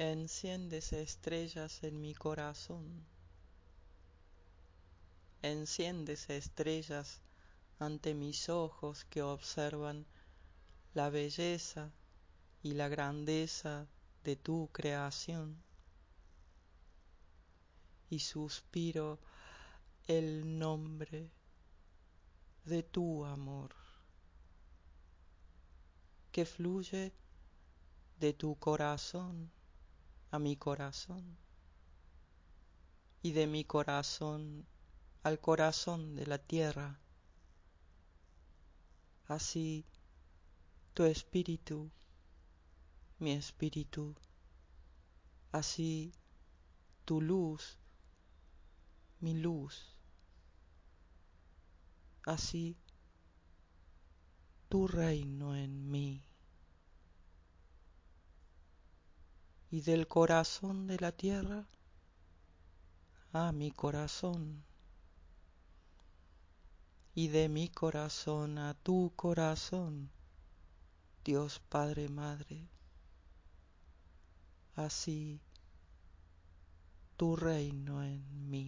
Enciendes estrellas en mi corazón. Enciendes estrellas ante mis ojos que observan la belleza y la grandeza de tu creación y suspiro el nombre de tu amor que fluye de tu corazón a mi corazón y de mi corazón al corazón de la tierra. Así tu espíritu, mi espíritu, así tu luz, mi luz. Así tu reino en mí. Y del corazón de la tierra a mi corazón. Y de mi corazón a tu corazón, Dios Padre Madre. Así tu reino en mí.